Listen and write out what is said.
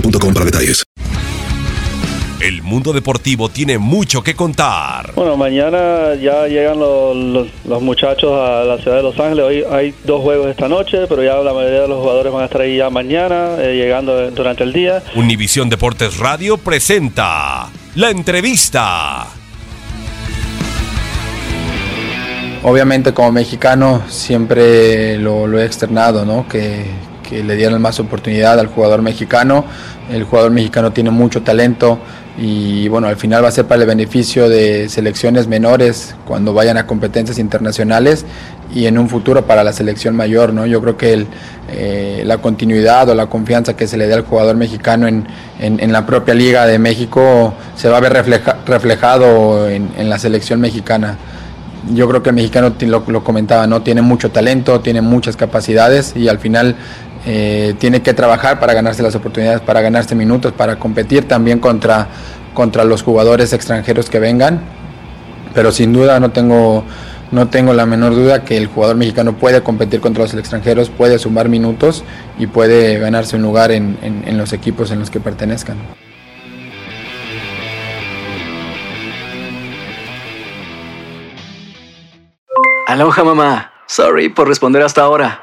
boostmobile.com para detalles. El mundo deportivo tiene mucho que contar. Bueno, mañana ya llegan los, los- los muchachos a la ciudad de Los Ángeles. Hoy hay dos juegos esta noche, pero ya la mayoría de los jugadores van a estar ahí ya mañana, eh, llegando durante el día. Univisión Deportes Radio presenta la entrevista. Obviamente como mexicano siempre lo, lo he externado, ¿no? que, que le dieran más oportunidad al jugador mexicano. El jugador mexicano tiene mucho talento y bueno, al final va a ser para el beneficio de selecciones menores cuando vayan a competencias internacionales y en un futuro para la selección mayor. ¿no? Yo creo que el, eh, la continuidad o la confianza que se le dé al jugador mexicano en, en- la propia Liga de México se va a ver refleja- reflejado en- la selección mexicana yo creo que el mexicano lo, lo comentaba, ¿no? Tiene mucho talento, tiene muchas capacidades y al final eh, tiene que trabajar para ganarse las oportunidades, para ganarse minutos, para competir también contra, contra los jugadores extranjeros que vengan. Pero sin duda no tengo, no tengo la menor duda que el jugador mexicano puede competir contra los extranjeros, puede sumar minutos y puede ganarse un lugar en, en- en los equipos en los que pertenezcan. Aloha mamá. Sorry por responder hasta ahora.